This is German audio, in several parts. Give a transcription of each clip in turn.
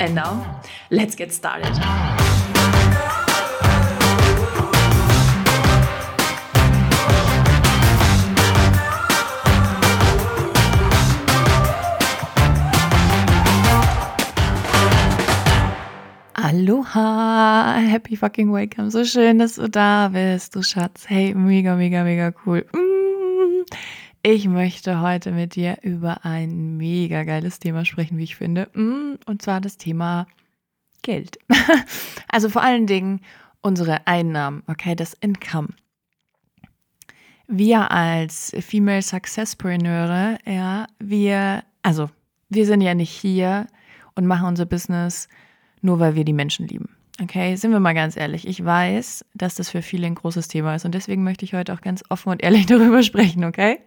And now, let's get started. Aloha, happy fucking welcome. So schön, dass du da bist, du Schatz. Hey, mega, mega, mega cool. Mm. Ich möchte heute mit dir über ein mega geiles Thema sprechen, wie ich finde. Mm. Und zwar das Thema Geld. Also vor allen Dingen unsere Einnahmen, okay, das Income. Wir als Female Successpreneure, ja, wir, also wir sind ja nicht hier und machen unser Business nur weil wir die Menschen lieben. Okay, sind wir mal ganz ehrlich. Ich weiß, dass das für viele ein großes Thema ist und deswegen möchte ich heute auch ganz offen und ehrlich darüber sprechen, okay?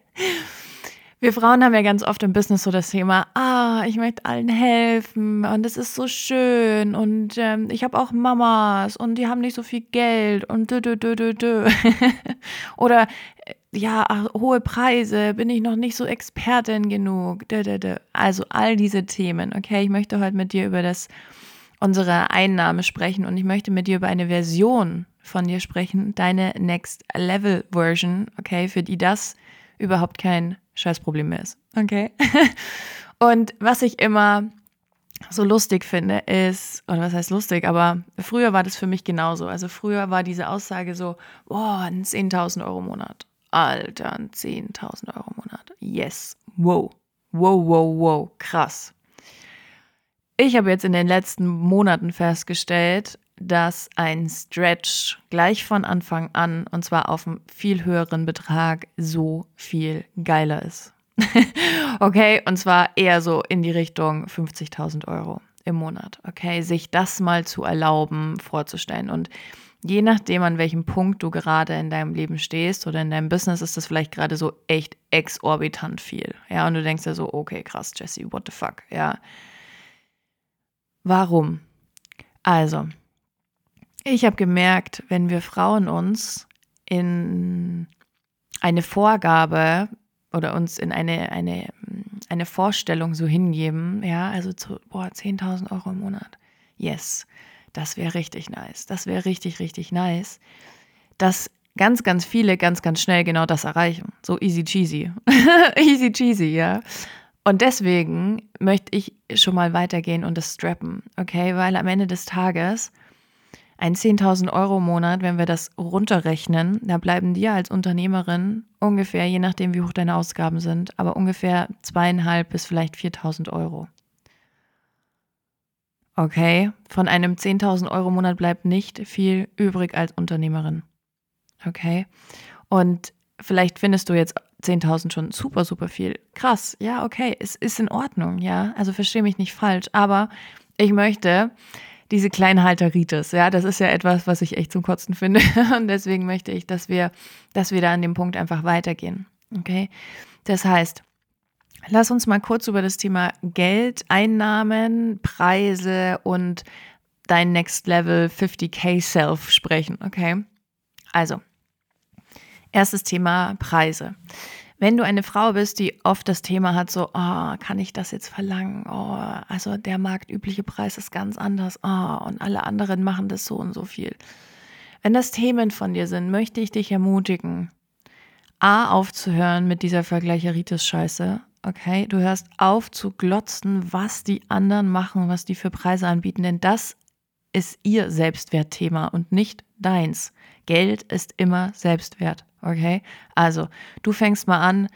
Wir Frauen haben ja ganz oft im Business so das Thema, ah, ich möchte allen helfen und es ist so schön und ähm, ich habe auch Mamas und die haben nicht so viel Geld und dö, dö, dö, dö, dö. Oder äh, ja, ach, hohe Preise, bin ich noch nicht so Expertin genug. Dö, dö, dö. Also all diese Themen, okay? Ich möchte heute mit dir über das unsere Einnahme sprechen und ich möchte mit dir über eine Version von dir sprechen, deine Next Level Version, okay, für die das überhaupt kein Scheißproblem mehr ist, okay? und was ich immer so lustig finde, ist, oder was heißt lustig, aber früher war das für mich genauso. Also früher war diese Aussage so, boah, ein 10.000 Euro Monat. Alter, ein 10.000 Euro Monat. Yes. Wow. Wow, wow, wow. Krass. Ich habe jetzt in den letzten Monaten festgestellt, dass ein Stretch gleich von Anfang an, und zwar auf einem viel höheren Betrag, so viel geiler ist. okay, und zwar eher so in die Richtung 50.000 Euro im Monat. Okay, sich das mal zu erlauben, vorzustellen. Und je nachdem, an welchem Punkt du gerade in deinem Leben stehst oder in deinem Business, ist das vielleicht gerade so echt exorbitant viel. Ja, und du denkst ja so, okay, krass, Jesse, what the fuck? Ja, Warum? Also, ich habe gemerkt, wenn wir Frauen uns in eine Vorgabe oder uns in eine, eine, eine Vorstellung so hingeben, ja, also zu, boah, 10.000 Euro im Monat, yes, das wäre richtig nice, das wäre richtig, richtig nice, dass ganz, ganz viele ganz, ganz schnell genau das erreichen. So easy cheesy. easy cheesy, ja. Und deswegen möchte ich schon mal weitergehen und das strappen, okay? Weil am Ende des Tages ein 10.000 Euro Monat, wenn wir das runterrechnen, da bleiben dir als Unternehmerin ungefähr, je nachdem wie hoch deine Ausgaben sind, aber ungefähr zweieinhalb bis vielleicht 4.000 Euro. Okay, von einem 10.000 Euro Monat bleibt nicht viel übrig als Unternehmerin. Okay, und vielleicht findest du jetzt 10.000 schon super, super viel. Krass, ja, okay, es ist in Ordnung, ja. Also verstehe mich nicht falsch, aber ich möchte diese Kleinhalteritis, ja, das ist ja etwas, was ich echt zum Kotzen finde. Und deswegen möchte ich, dass wir, dass wir da an dem Punkt einfach weitergehen. Okay? Das heißt, lass uns mal kurz über das Thema Geld, Einnahmen, Preise und dein Next Level 50k Self sprechen. Okay? Also, Erstes Thema Preise. Wenn du eine Frau bist, die oft das Thema hat, so, oh, kann ich das jetzt verlangen? Oh, also der marktübliche Preis ist ganz anders. Oh, und alle anderen machen das so und so viel. Wenn das Themen von dir sind, möchte ich dich ermutigen, A, aufzuhören mit dieser Vergleicheritis-Scheiße. Okay, du hörst auf zu glotzen, was die anderen machen, was die für Preise anbieten, denn das ist ihr Selbstwertthema und nicht deins. Geld ist immer Selbstwert. Okay? Also, du fängst mal an,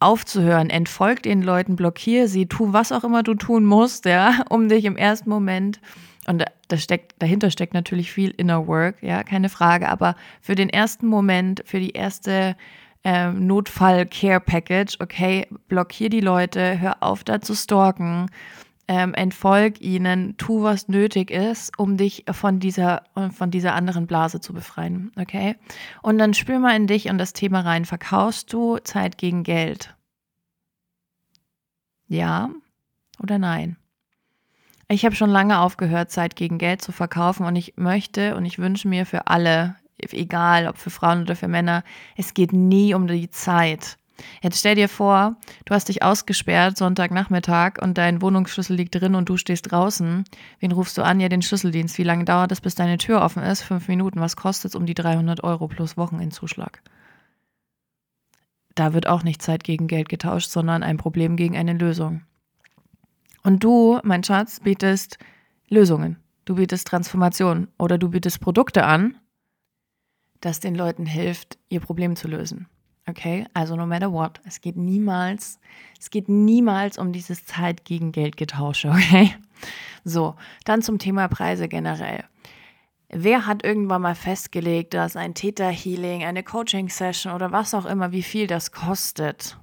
aufzuhören, entfolg den Leuten, blockier sie, tu was auch immer du tun musst, ja, um dich im ersten Moment und da steckt, dahinter steckt natürlich viel Inner Work, ja, keine Frage, aber für den ersten Moment, für die erste äh, Notfall-Care-Package, okay, blockier die Leute, hör auf da zu stalken, ähm, entfolg ihnen, tu, was nötig ist, um dich von dieser, von dieser anderen Blase zu befreien. Okay? Und dann spür mal in dich und das Thema rein. Verkaufst du Zeit gegen Geld? Ja oder nein? Ich habe schon lange aufgehört, Zeit gegen Geld zu verkaufen und ich möchte und ich wünsche mir für alle, egal ob für Frauen oder für Männer, es geht nie um die Zeit. Jetzt stell dir vor, du hast dich ausgesperrt Sonntagnachmittag und dein Wohnungsschlüssel liegt drin und du stehst draußen. Wen rufst du an? Ja, den Schlüsseldienst. Wie lange dauert es, bis deine Tür offen ist? Fünf Minuten. Was kostet es um die 300 Euro plus Wochenendzuschlag? Da wird auch nicht Zeit gegen Geld getauscht, sondern ein Problem gegen eine Lösung. Und du, mein Schatz, bietest Lösungen. Du bietest Transformation oder du bietest Produkte an, das den Leuten hilft, ihr Problem zu lösen. Okay, also no matter what, es geht niemals, es geht niemals um dieses Zeit gegen Geld Getausche, okay? So, dann zum Thema Preise generell. Wer hat irgendwann mal festgelegt, dass ein Theta Healing, eine Coaching Session oder was auch immer, wie viel das kostet?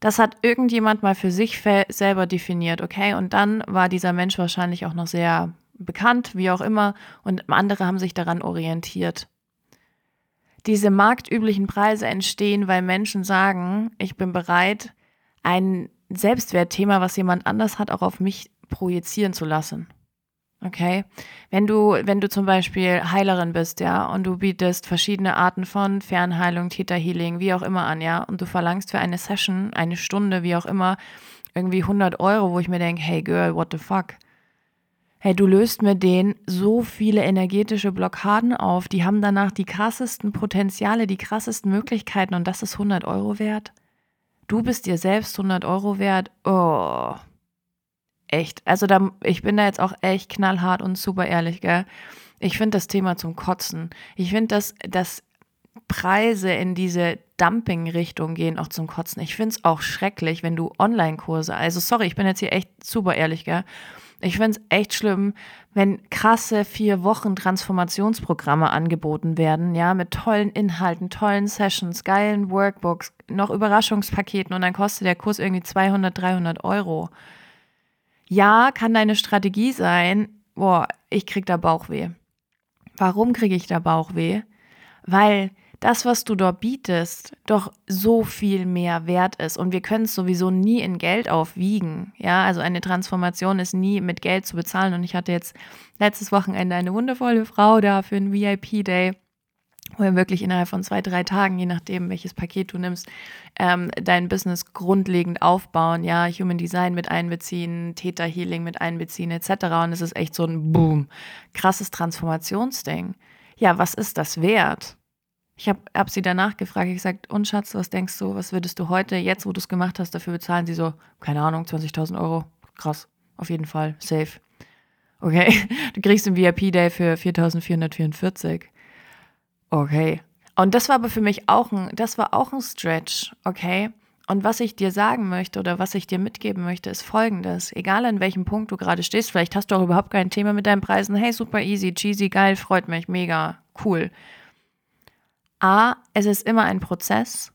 Das hat irgendjemand mal für sich selber definiert, okay? Und dann war dieser Mensch wahrscheinlich auch noch sehr bekannt, wie auch immer, und andere haben sich daran orientiert diese marktüblichen Preise entstehen, weil Menschen sagen, ich bin bereit, ein Selbstwertthema, was jemand anders hat, auch auf mich projizieren zu lassen. Okay? Wenn du, wenn du zum Beispiel Heilerin bist, ja, und du bietest verschiedene Arten von Fernheilung, Theta Healing, wie auch immer an, ja, und du verlangst für eine Session, eine Stunde, wie auch immer, irgendwie 100 Euro, wo ich mir denke, hey Girl, what the fuck? Hey, du löst mit denen so viele energetische Blockaden auf, die haben danach die krassesten Potenziale, die krassesten Möglichkeiten und das ist 100 Euro wert? Du bist dir selbst 100 Euro wert? Oh, echt. Also da, ich bin da jetzt auch echt knallhart und super ehrlich, gell? Ich finde das Thema zum Kotzen. Ich finde, dass, dass Preise in diese Dumping-Richtung gehen auch zum Kotzen. Ich finde es auch schrecklich, wenn du Online-Kurse, also sorry, ich bin jetzt hier echt super ehrlich, gell? Ich finde es echt schlimm, wenn krasse vier Wochen Transformationsprogramme angeboten werden, ja, mit tollen Inhalten, tollen Sessions, geilen Workbooks, noch Überraschungspaketen und dann kostet der Kurs irgendwie 200, 300 Euro. Ja, kann deine Strategie sein, boah, ich krieg da Bauchweh. Warum kriege ich da Bauchweh? Weil das, was du dort bietest, doch so viel mehr wert ist. Und wir können es sowieso nie in Geld aufwiegen. Ja, also eine Transformation ist nie mit Geld zu bezahlen. Und ich hatte jetzt letztes Wochenende eine wundervolle Frau da für einen VIP-Day wo wir wirklich innerhalb von zwei, drei Tagen, je nachdem, welches Paket du nimmst, ähm, dein Business grundlegend aufbauen, ja, Human Design mit einbeziehen, Theta Healing mit einbeziehen, etc. Und es ist echt so ein Boom, krasses Transformationsding. Ja, was ist das wert? Ich habe hab sie danach gefragt, ich gesagt, und Schatz, was denkst du, was würdest du heute, jetzt wo du es gemacht hast, dafür bezahlen? Sie so, keine Ahnung, 20.000 Euro. Krass, auf jeden Fall, safe. Okay, du kriegst einen VIP-Day für 4.444. Okay. Und das war aber für mich auch ein, das war auch ein Stretch, okay? Und was ich dir sagen möchte oder was ich dir mitgeben möchte, ist folgendes. Egal an welchem Punkt du gerade stehst, vielleicht hast du auch überhaupt kein Thema mit deinen Preisen. Hey, super easy, cheesy, geil, freut mich, mega, cool. A, es ist immer ein Prozess,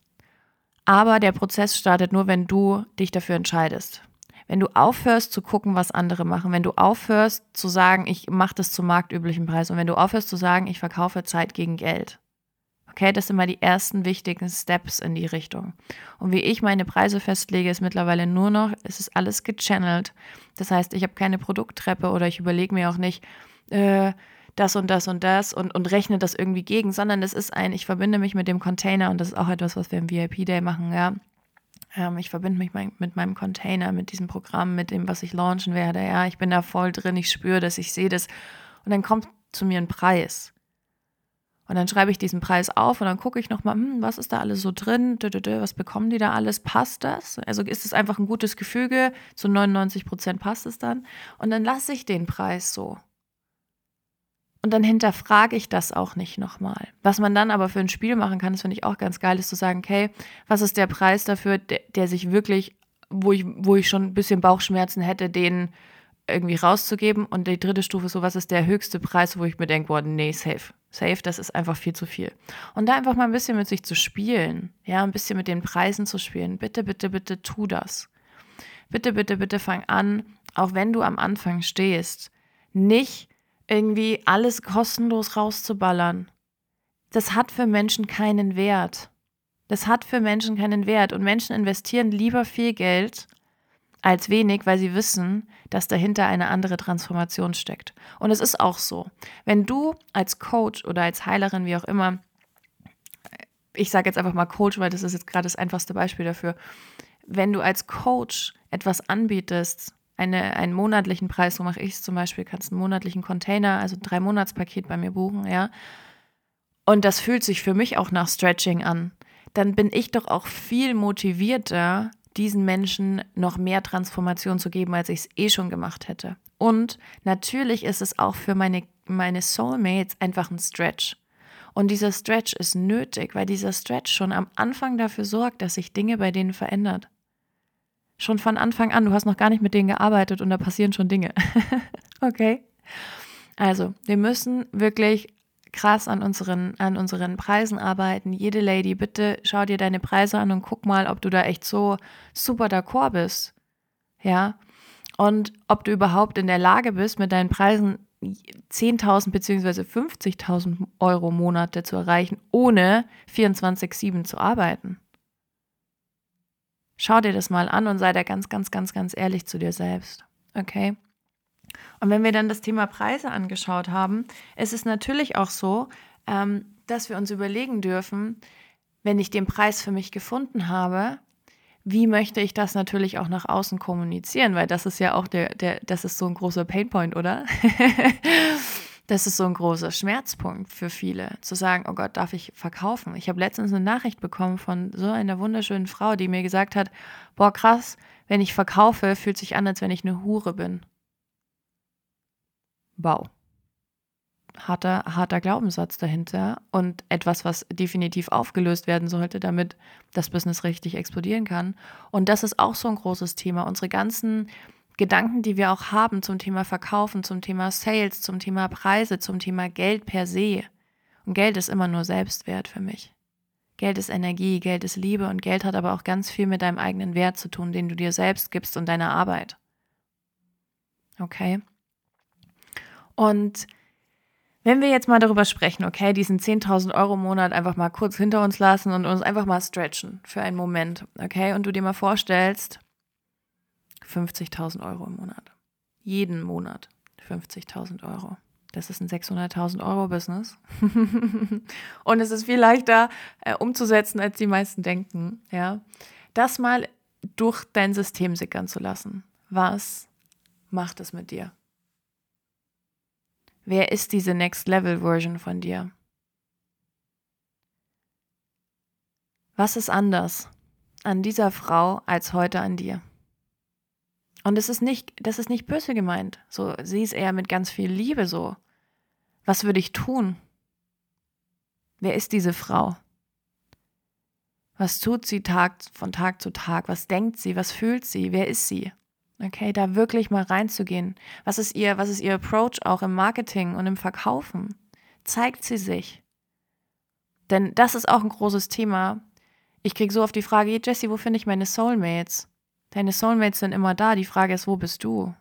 aber der Prozess startet nur, wenn du dich dafür entscheidest. Wenn du aufhörst zu gucken, was andere machen, wenn du aufhörst zu sagen, ich mache das zum marktüblichen Preis und wenn du aufhörst zu sagen, ich verkaufe Zeit gegen Geld. Okay, das sind mal die ersten wichtigen Steps in die Richtung. Und wie ich meine Preise festlege, ist mittlerweile nur noch, es ist alles gechannelt. Das heißt, ich habe keine Produkttreppe oder ich überlege mir auch nicht, äh, das und das und das und, und rechne das irgendwie gegen, sondern das ist ein, ich verbinde mich mit dem Container und das ist auch etwas, was wir im VIP-Day machen, ja. Ähm, ich verbinde mich mit meinem Container, mit diesem Programm, mit dem, was ich launchen werde, ja. Ich bin da voll drin, ich spüre das, ich sehe das und dann kommt zu mir ein Preis. Und dann schreibe ich diesen Preis auf und dann gucke ich nochmal, hm, was ist da alles so drin? Was bekommen die da alles? Passt das? Also ist es einfach ein gutes Gefüge? Zu 99 Prozent passt es dann. Und dann lasse ich den Preis so. Und dann hinterfrage ich das auch nicht nochmal. Was man dann aber für ein Spiel machen kann, das finde ich auch ganz geil, ist zu sagen, okay, was ist der Preis dafür, der, der sich wirklich, wo ich, wo ich schon ein bisschen Bauchschmerzen hätte, den irgendwie rauszugeben. Und die dritte Stufe ist so, was ist der höchste Preis, wo ich mir denke, boah, nee, safe. Safe, das ist einfach viel zu viel. Und da einfach mal ein bisschen mit sich zu spielen, ja, ein bisschen mit den Preisen zu spielen. Bitte, bitte, bitte tu das. bitte, bitte, bitte fang an, auch wenn du am Anfang stehst, nicht irgendwie alles kostenlos rauszuballern. Das hat für Menschen keinen Wert. Das hat für Menschen keinen Wert. Und Menschen investieren lieber viel Geld als wenig, weil sie wissen, dass dahinter eine andere Transformation steckt. Und es ist auch so. Wenn du als Coach oder als Heilerin, wie auch immer, ich sage jetzt einfach mal Coach, weil das ist jetzt gerade das einfachste Beispiel dafür, wenn du als Coach etwas anbietest, eine, einen monatlichen Preis, so mache ich es zum Beispiel, kannst einen monatlichen Container, also ein Drei-Monats-Paket bei mir buchen, ja. Und das fühlt sich für mich auch nach Stretching an. Dann bin ich doch auch viel motivierter, diesen Menschen noch mehr Transformation zu geben, als ich es eh schon gemacht hätte. Und natürlich ist es auch für meine, meine Soulmates einfach ein Stretch. Und dieser Stretch ist nötig, weil dieser Stretch schon am Anfang dafür sorgt, dass sich Dinge bei denen verändert. Schon von Anfang an, du hast noch gar nicht mit denen gearbeitet und da passieren schon Dinge. okay? Also, wir müssen wirklich krass an unseren, an unseren Preisen arbeiten. Jede Lady, bitte schau dir deine Preise an und guck mal, ob du da echt so super d'accord bist. Ja. Und ob du überhaupt in der Lage bist, mit deinen Preisen 10.000 bzw. 50.000 Euro Monate zu erreichen, ohne 24-7 zu arbeiten. Schau dir das mal an und sei da ganz, ganz, ganz, ganz ehrlich zu dir selbst. Okay? Und wenn wir dann das Thema Preise angeschaut haben, ist es natürlich auch so, ähm, dass wir uns überlegen dürfen, wenn ich den Preis für mich gefunden habe, wie möchte ich das natürlich auch nach außen kommunizieren? Weil das ist ja auch der, der das ist so ein großer Painpoint, oder? das ist so ein großer Schmerzpunkt für viele, zu sagen, oh Gott, darf ich verkaufen? Ich habe letztens eine Nachricht bekommen von so einer wunderschönen Frau, die mir gesagt hat, boah, krass, wenn ich verkaufe, fühlt sich an, als wenn ich eine Hure bin. Wow. Harter, harter Glaubenssatz dahinter und etwas, was definitiv aufgelöst werden sollte, damit das Business richtig explodieren kann. Und das ist auch so ein großes Thema. Unsere ganzen Gedanken, die wir auch haben zum Thema Verkaufen, zum Thema Sales, zum Thema Preise, zum Thema Geld per se. Und Geld ist immer nur Selbstwert für mich. Geld ist Energie, Geld ist Liebe und Geld hat aber auch ganz viel mit deinem eigenen Wert zu tun, den du dir selbst gibst und deiner Arbeit. Okay? Und wenn wir jetzt mal darüber sprechen, okay, diesen 10.000 Euro Monat einfach mal kurz hinter uns lassen und uns einfach mal stretchen für einen Moment, okay, und du dir mal vorstellst, 50.000 Euro im Monat. Jeden Monat 50.000 Euro. Das ist ein 600.000 Euro Business. und es ist viel leichter äh, umzusetzen, als die meisten denken, ja. Das mal durch dein System sickern zu lassen. Was macht es mit dir? Wer ist diese Next Level Version von dir? Was ist anders an dieser Frau als heute an dir? Und es ist nicht, das ist nicht böse gemeint. So, sie ist eher mit ganz viel Liebe so. Was würde ich tun? Wer ist diese Frau? Was tut sie Tag von Tag zu Tag? Was denkt sie? Was fühlt sie? Wer ist sie? Okay, da wirklich mal reinzugehen. Was ist ihr, was ist ihr Approach auch im Marketing und im Verkaufen? Zeigt sie sich? Denn das ist auch ein großes Thema. Ich kriege so oft die Frage, hey Jesse, wo finde ich meine Soulmates? Deine Soulmates sind immer da. Die Frage ist, wo bist du?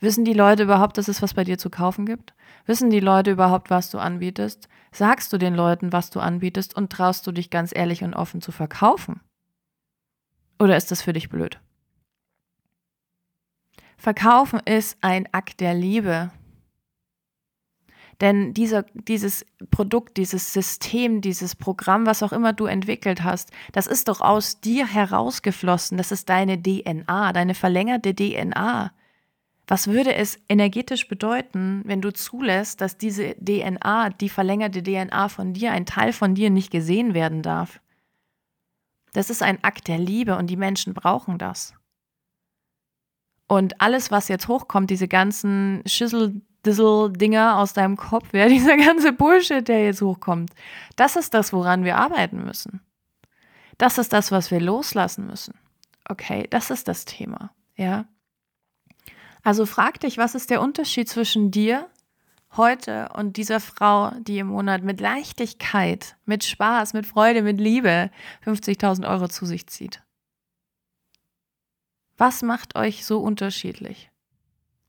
Wissen die Leute überhaupt, dass es was bei dir zu kaufen gibt? Wissen die Leute überhaupt, was du anbietest? Sagst du den Leuten, was du anbietest und traust du dich ganz ehrlich und offen zu verkaufen? Oder ist das für dich blöd? Verkaufen ist ein Akt der Liebe. Denn dieser, dieses Produkt, dieses System, dieses Programm, was auch immer du entwickelt hast, das ist doch aus dir herausgeflossen. Das ist deine DNA, deine verlängerte DNA. Was würde es energetisch bedeuten, wenn du zulässt, dass diese DNA, die verlängerte DNA von dir, ein Teil von dir nicht gesehen werden darf? Das ist ein Akt der Liebe und die Menschen brauchen das. Und alles, was jetzt hochkommt, diese ganzen Schüssel-Dissel-Dinger aus deinem Kopf, ja, dieser ganze Bullshit, der jetzt hochkommt, das ist das, woran wir arbeiten müssen. Das ist das, was wir loslassen müssen. Okay, das ist das Thema, ja. Also frag dich, was ist der Unterschied zwischen dir heute und dieser Frau, die im Monat mit Leichtigkeit, mit Spaß, mit Freude, mit Liebe 50.000 Euro zu sich zieht? Was macht euch so unterschiedlich?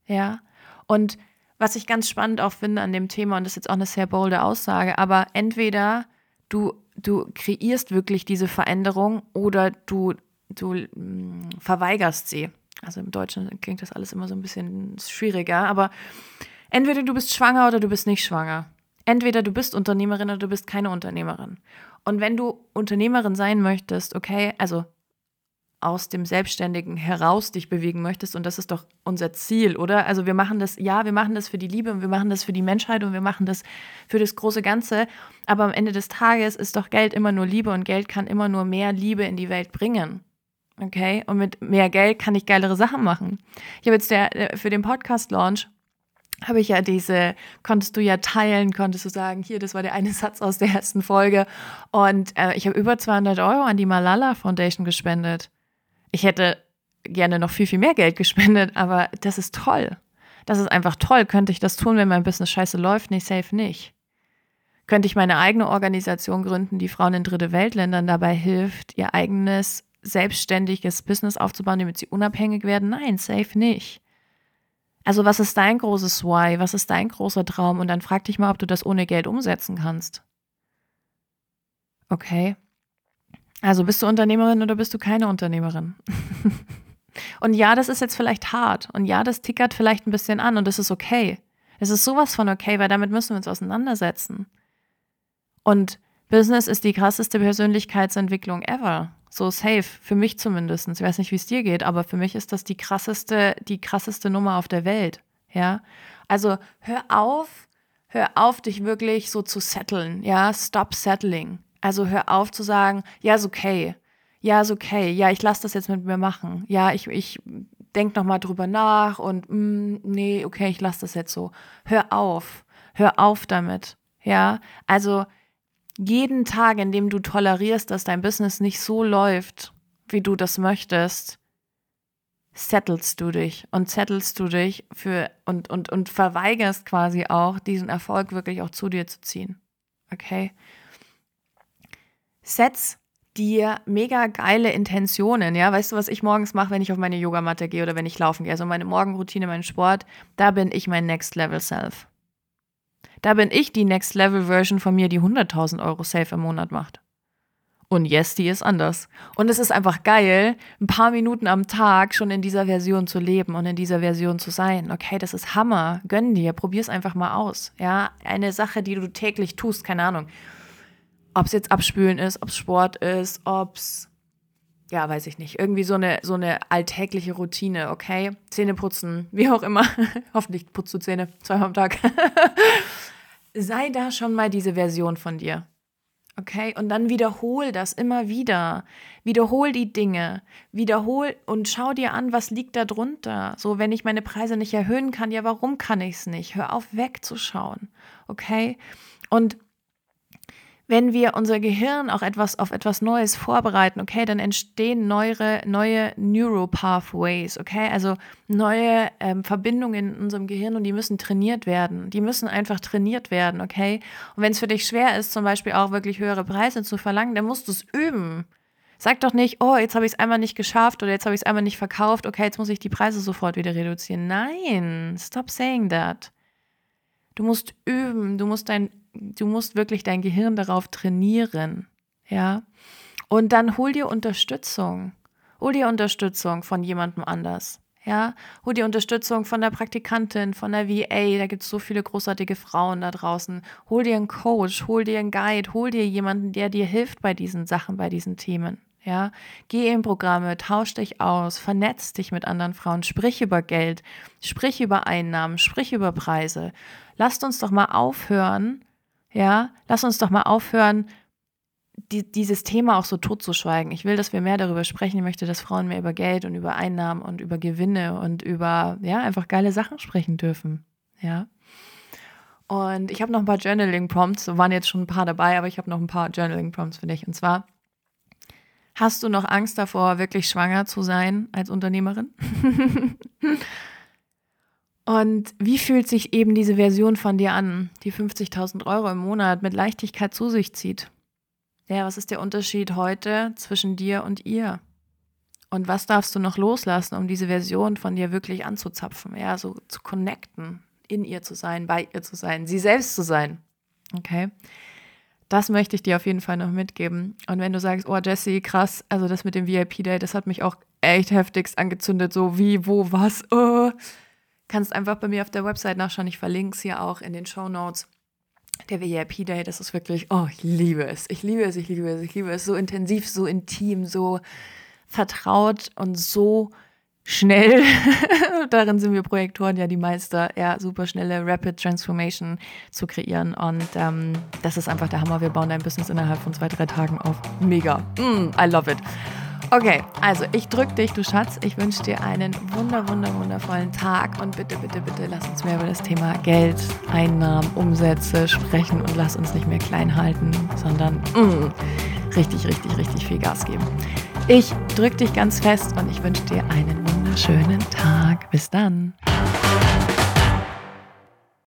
Ja, und was ich ganz spannend auch finde an dem Thema, und das ist jetzt auch eine sehr bolde Aussage, aber entweder du, du kreierst wirklich diese Veränderung oder du, du mh, mm, verweigerst sie. Also im Deutschen klingt das alles immer so ein bisschen schwieriger, aber entweder du bist schwanger oder du bist nicht schwanger. Entweder du bist Unternehmerin oder du bist keine Unternehmerin. Und wenn du Unternehmerin sein möchtest, okay, also aus dem Selbstständigen heraus dich bewegen möchtest. Und das ist doch unser Ziel, oder? Also wir machen das, ja, wir machen das für die Liebe und wir machen das für die Menschheit und wir machen das für das große Ganze. Aber am Ende des Tages ist doch Geld immer nur Liebe und Geld kann immer nur mehr Liebe in die Welt bringen. Okay? Und mit mehr Geld kann ich geilere Sachen machen. Ich habe jetzt der, äh, für den Podcast-Launch habe ich ja diese, konntest du ja teilen, konntest du sagen, hier, das war der eine Satz aus der ersten Folge. Und äh, ich habe über 200 Euro an die Malala Foundation gespendet. Ich hätte gerne noch viel, viel mehr Geld gespendet, aber das ist toll. Das ist einfach toll. Könnte ich das tun, wenn mein Business scheiße läuft? Nee, safe nicht. Könnte ich meine eigene Organisation gründen, die Frauen in dritte Weltländern dabei hilft, ihr eigenes selbstständiges Business aufzubauen, damit sie unabhängig werden? Nein, safe nicht. Also was ist dein großes Why? Was ist dein großer Traum? Und dann frag dich mal, ob du das ohne Geld umsetzen kannst. Okay. Also bist du Unternehmerin oder bist du keine Unternehmerin? und ja, das ist jetzt vielleicht hart. Und ja, das tickert vielleicht ein bisschen an und das ist okay. Es ist sowas von okay, weil damit müssen wir uns auseinandersetzen. Und Business ist die krasseste Persönlichkeitsentwicklung ever. So safe, für mich zumindest. Ich weiß nicht, wie es dir geht, aber für mich ist das die krasseste, die krasseste Nummer auf der Welt. Ja. Also hör auf, hör auf, dich wirklich so zu setteln. Ja, stop settling. Also hör auf zu sagen, ja, ist okay. Ja, ist okay. Ja, ich lasse das jetzt mit mir machen. Ja, ich, ich denk noch mal drüber nach und mm, nee, okay, ich lasse das jetzt so. Hör auf. Hör auf damit. Ja, also jeden Tag, in dem du tolerierst, dass dein Business nicht so läuft, wie du das möchtest, settelst du dich und settelst du dich für und, und, und verweigerst quasi auch, diesen Erfolg wirklich auch zu dir zu ziehen. Okay? Setz dir mega geile Intentionen, ja, weißt du, was ich morgens mache, wenn ich auf meine Yogamatte gehe oder wenn ich laufen gehe, also meine Morgenroutine, mein Sport, da bin ich mein Next Level Self. Da bin ich die Next Level Version von mir, die 100.000 Euro safe im Monat macht. Und yes, die ist anders. Und es ist einfach geil, ein paar Minuten am Tag schon in dieser Version zu leben und in dieser Version zu sein. Okay, das ist Hammer. Gönn dir, probier's einfach mal aus. Ja, eine Sache, die du täglich tust, keine Ahnung ob es jetzt Abspülen ist, ob es Sport ist, ob es, ja, weiß ich nicht, irgendwie so eine, so eine alltägliche Routine, okay? Zähne putzen, wie auch immer. Hoffentlich putzt du Zähne zweimal am Tag. Sei da schon mal diese Version von dir. Okay, und dann wiederhol das immer wieder. Wiederhol die Dinge. Wiederhol und schau dir an, was liegt da drunter. So, wenn ich meine Preise nicht erhöhen kann, ja, warum kann ich es nicht? Hör auf, wegzuschauen. Okay? Und wenn wir unser Gehirn auch etwas auf etwas Neues vorbereiten, okay, dann entstehen neue, neue Neuropathways, okay, also neue ähm, Verbindungen in unserem Gehirn und die müssen trainiert werden. Die müssen einfach trainiert werden, okay. Und wenn es für dich schwer ist, zum Beispiel auch wirklich höhere Preise zu verlangen, dann musst du es üben. Sag doch nicht, oh, jetzt habe ich es einmal nicht geschafft oder jetzt habe ich es einmal nicht verkauft, okay, jetzt muss ich die Preise sofort wieder reduzieren. Nein, stop saying that. Du musst üben, du musst dein du musst wirklich dein Gehirn darauf trainieren, ja. Und dann hol dir Unterstützung. Hol dir Unterstützung von jemandem anders. Ja, hol dir Unterstützung von der Praktikantin, von der VA, da gibt es so viele großartige Frauen da draußen. Hol dir einen Coach, hol dir einen Guide, hol dir jemanden, der dir hilft bei diesen Sachen, bei diesen Themen. Ja, geh in Programme, tausch dich aus, vernetz dich mit anderen Frauen, sprich über Geld, sprich über Einnahmen, sprich über Preise. Lasst uns doch mal aufhören, ja, lass uns doch mal aufhören, die, dieses Thema auch so totzuschweigen. Ich will, dass wir mehr darüber sprechen. Ich möchte, dass Frauen mehr über Geld und über Einnahmen und über Gewinne und über, ja, einfach geile Sachen sprechen dürfen. Ja. Und ich habe noch ein paar Journaling-Prompts, waren jetzt schon ein paar dabei, aber ich habe noch ein paar Journaling-Prompts für dich. Und zwar, hast du noch Angst davor, wirklich schwanger zu sein als Unternehmerin? Und wie fühlt sich eben diese Version von dir an, die 50.000 Euro im Monat mit Leichtigkeit zu sich zieht? Ja, was ist der Unterschied heute zwischen dir und ihr? Und was darfst du noch loslassen, um diese Version von dir wirklich anzuzapfen? Ja, so zu connecten, in ihr zu sein, bei ihr zu sein, sie selbst zu sein. Okay? Das möchte ich dir auf jeden Fall noch mitgeben. Und wenn du sagst, oh Jesse, krass, also das mit dem VIP-Day, das hat mich auch echt heftigst angezündet, so wie, wo, was, oh. Kannst einfach bei mir auf der Website nachschauen. Ich verlinke es hier auch in den Show Notes. Der VIP-Day, das ist wirklich, oh, ich liebe es. Ich liebe es, ich liebe es, ich liebe es. So intensiv, so intim, so vertraut und so schnell. Darin sind wir Projektoren ja die Meister, ja, super schnelle Rapid Transformation zu kreieren. Und ähm, das ist einfach der Hammer. Wir bauen dein Business innerhalb von zwei, drei Tagen auf. Mega. Mm, I love it. Okay, also ich drücke dich, du Schatz. Ich wünsche dir einen wunder, wunder, wundervollen Tag und bitte, bitte, bitte lass uns mehr über das Thema Geld, Einnahmen, Umsätze sprechen und lass uns nicht mehr klein halten, sondern mm, richtig, richtig, richtig viel Gas geben. Ich drücke dich ganz fest und ich wünsche dir einen wunderschönen Tag. Bis dann.